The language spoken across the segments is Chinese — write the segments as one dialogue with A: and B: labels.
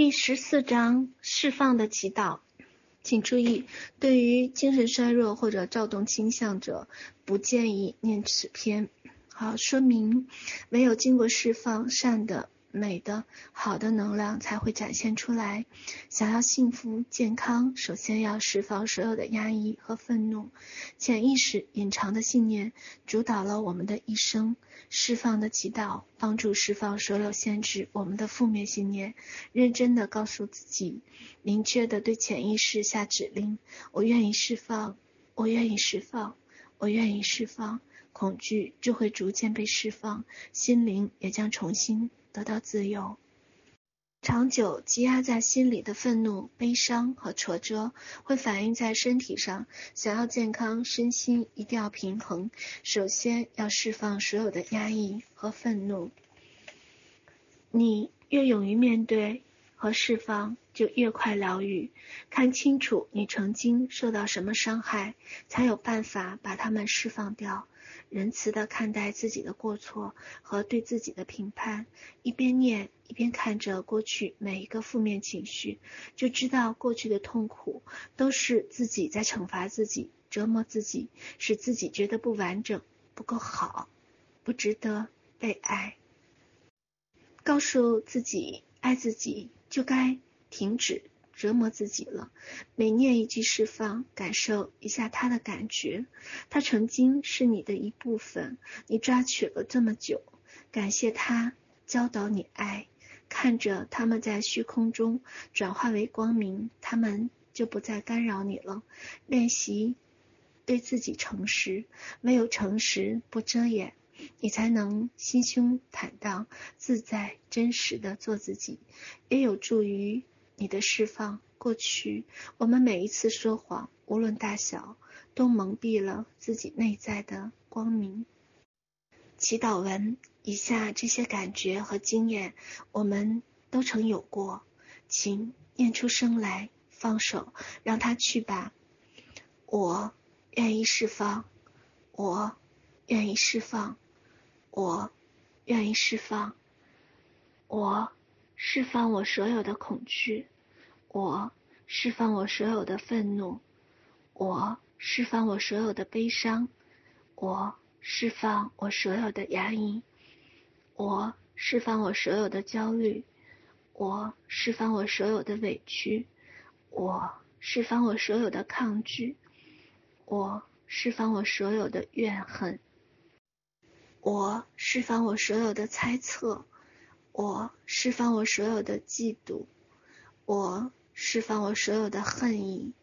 A: 第十四章释放的祈祷，请注意，对于精神衰弱或者躁动倾向者，不建议念此篇。好，说明没有经过释放善的。美的、好的能量才会展现出来。想要幸福健康，首先要释放所有的压抑和愤怒。潜意识隐藏的信念主导了我们的一生。释放的祈祷帮助释放所有限制我们的负面信念。认真的告诉自己，明确的对潜意识下指令：我愿意释放，我愿意释放，我愿意释放。恐惧就会逐渐被释放，心灵也将重新。得到自由。长久积压在心里的愤怒、悲伤和挫折，会反映在身体上。想要健康，身心一定要平衡。首先要释放所有的压抑和愤怒。你越勇于面对和释放，就越快疗愈。看清楚你曾经受到什么伤害，才有办法把它们释放掉。仁慈地看待自己的过错和对自己的评判，一边念一边看着过去每一个负面情绪，就知道过去的痛苦都是自己在惩罚自己、折磨自己，使自己觉得不完整、不够好、不值得被爱。告诉自己爱自己，就该停止。折磨自己了。每念一句释放，感受一下他的感觉。他曾经是你的一部分，你抓取了这么久。感谢他教导你爱，看着他们在虚空中转化为光明，他们就不再干扰你了。练习对自己诚实，没有诚实不遮掩，你才能心胸坦荡、自在、真实的做自己，也有助于。你的释放，过去我们每一次说谎，无论大小，都蒙蔽了自己内在的光明。祈祷文，以下这些感觉和经验，我们都曾有过，请念出声来，放手，让它去吧。我愿意释放，我愿意释放，我愿意释放，我。释放我所有的恐惧，我释放我所有的愤怒，我释放我所有的悲伤，我释放我所有的压抑，我释放我所有的焦虑，我释放我所有的委屈，我释放我所有的抗拒，我释放我所有的怨恨，我释放我所有的猜测。我释放我所有的嫉妒，我释放我所有的恨意，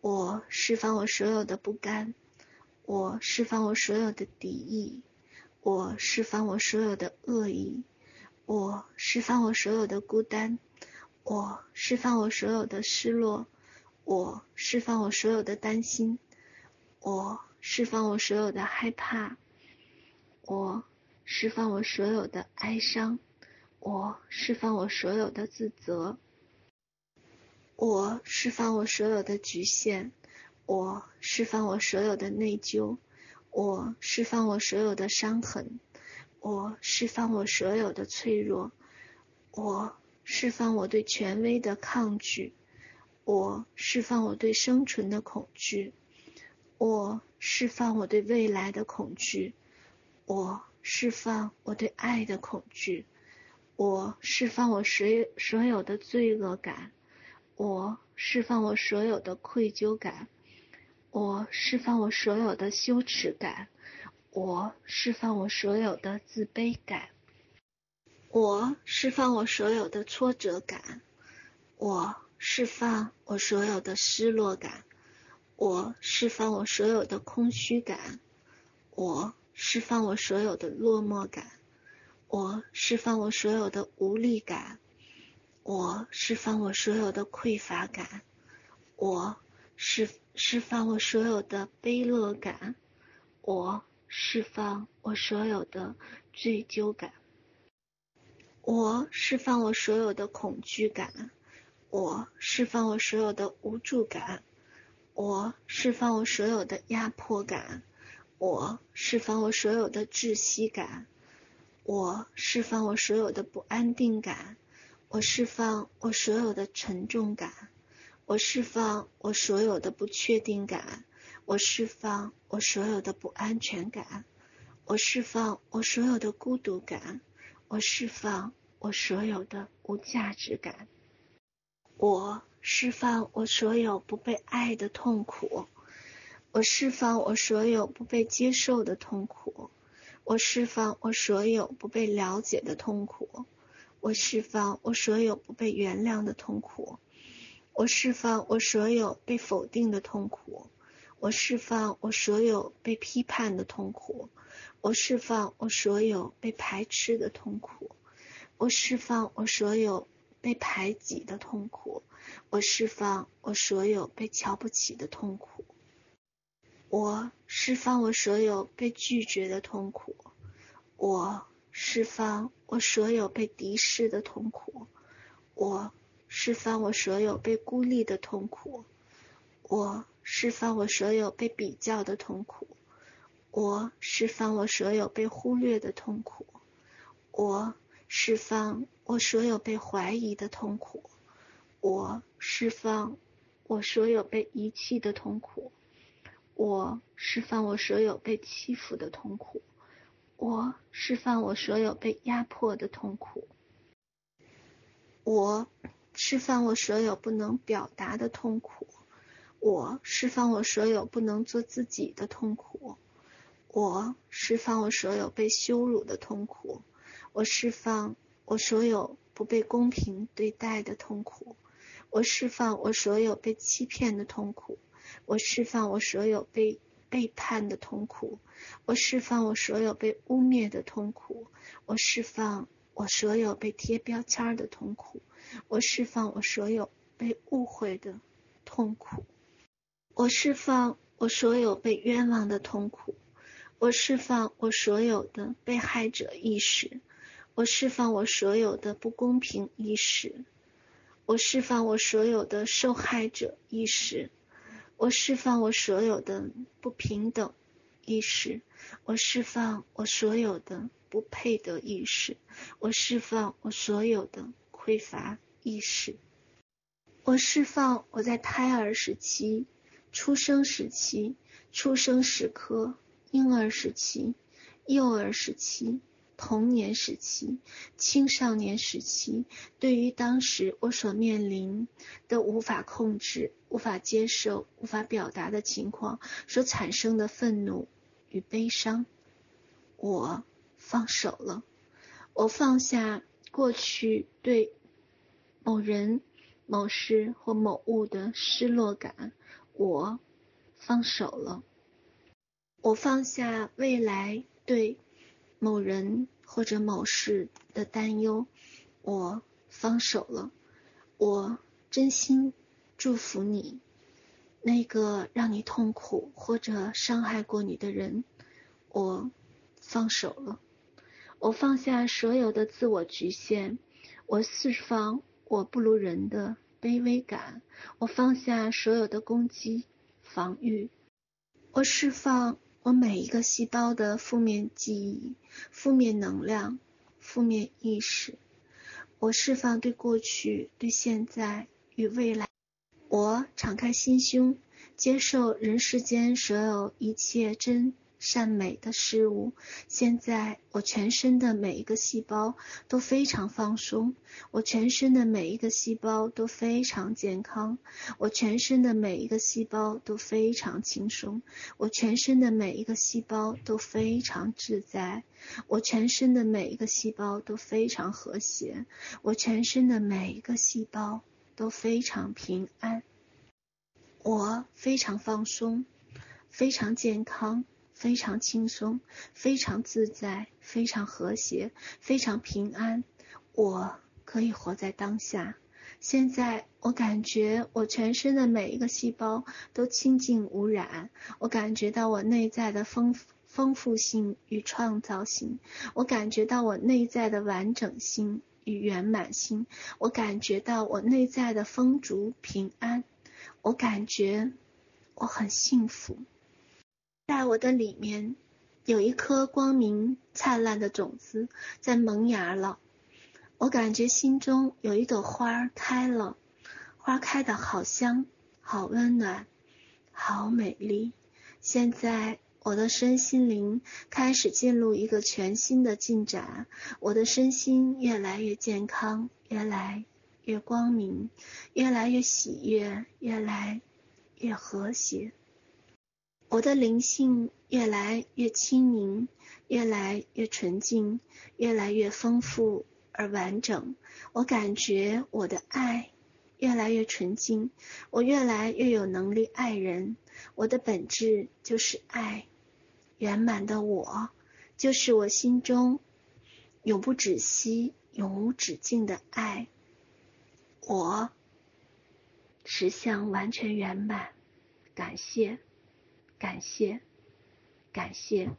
A: 我释放我所有的不甘，我释放我所有的敌意，我释放我所有的恶意，我释放我所有的孤单，我释放我所有的失落，我释放我所有的担心，我释放我所有的害怕，我释放我所有的哀伤。我释放我所有的自责，我释放我所有的局限，我释放我所有的内疚，我释放我所有的伤痕，我释放我所有的脆弱，我释放我对权威的抗拒，我释放我对生存的恐惧，我释放我对未来的恐惧，我释放我对爱的恐惧。我释放我所有所有的罪恶感，我释放我所有的愧疚感，我释放我所有的羞耻感，我释放我所有的自卑感，我释放我所有的挫折感，我释放我所有的失落感，我释放我所有的空虚感，我释放我所有的落寞感。我释放我所有的无力感，我释放我所有的匮乏感，我释释放我所有的悲乐感，我释放我所有的罪疚感，我释放我所有的恐惧感，我释放我所有的无助感，我释放我所有的压迫感，我释放我所有的窒息感。我释放我所有的不安定感，我释放我所有的沉重感，我释放我所有的不确定感，我释放我所有的不安全感，我释放我所有的孤独感，我释放我所有的无价值感，我释放我所有不被爱的痛苦，我释放我所有不被接受的痛苦，我释放我所有不被了解的痛苦。我释放我所有不被原谅的痛苦，我释放我所有被否定的痛苦，我释放我所有被批判的痛苦，我释放我所有被排斥的痛苦，我释放我所有被排挤的痛苦，我释放我所有被瞧不起的痛苦，我释放我所有被拒绝的痛苦，我。释放我所有被敌视的痛苦，我释放我所有被孤立的痛苦，我释放我所有被比较的痛苦，我释放我所有被忽略的痛苦，我释放我所有被怀疑的痛苦，我释放我所有被遗弃的痛苦，我释放我所有被欺负的痛苦。我释放我所有被压迫的痛苦，我释放我所有不能表达的痛苦，我释放我所有不能做自己的痛苦，我释放我所有被羞辱的痛苦，我释放我所有不被公平对待的痛苦，我释放我所有被欺骗的痛苦，我释放我所有被。背叛的痛苦，我释放我所有被污蔑的痛苦，我释放我所有被贴标签的痛苦，我释放我所有被误会的痛苦，我释放我所有被冤枉的痛苦，我释放我所有的被害者意识，我释放我所有的不公平意识，我释放我所有的受害者意识。我释放我所有的不平等意识，我释放我所有的不配得意识，我释放我所有的匮乏意识，我释放我在胎儿时期、出生时期、出生时刻、婴儿时期、幼儿时期。童年时期、青少年时期，对于当时我所面临的无法控制、无法接受、无法表达的情况所产生的愤怒与悲伤，我放手了。我放下过去对某人、某事或某物的失落感，我放手了。我放下未来对。某人或者某事的担忧，我放手了。我真心祝福你，那个让你痛苦或者伤害过你的人，我放手了。我放下所有的自我局限，我释放我不如人的卑微感。我放下所有的攻击、防御，我释放。我每一个细胞的负面记忆、负面能量、负面意识，我释放对过去、对现在与未来。我敞开心胸，接受人世间所有一切真。善美的事物。现在，我全身的每一个细胞都非常放松，我全身的每一个细胞都非常健康，我全身的每一个细胞都非常轻松，我全身的每一个细胞都非常自在，我全身的每一个细胞都非常和谐，我全身的每一个细胞都非常平安，我非常放松，非常健康。非常轻松，非常自在，非常和谐，非常平安。我可以活在当下。现在我感觉我全身的每一个细胞都清净无染。我感觉到我内在的丰丰富性与创造性。我感觉到我内在的完整性与圆满性。我感觉到我内在的丰足平安。我感觉我很幸福。在我的里面，有一颗光明灿烂的种子在萌芽了。我感觉心中有一朵花开了，花开的好香，好温暖，好美丽。现在我的身心灵开始进入一个全新的进展，我的身心越来越健康，越来越光明，越来越喜悦，越来越和谐。我的灵性越来越清明，越来越纯净，越来越丰富。而完整，我感觉我的爱越来越纯净，我越来越有能力爱人。我的本质就是爱，圆满的我就是我心中永不止息、永无止境的爱。我实相完全圆满，感谢，感谢，感谢。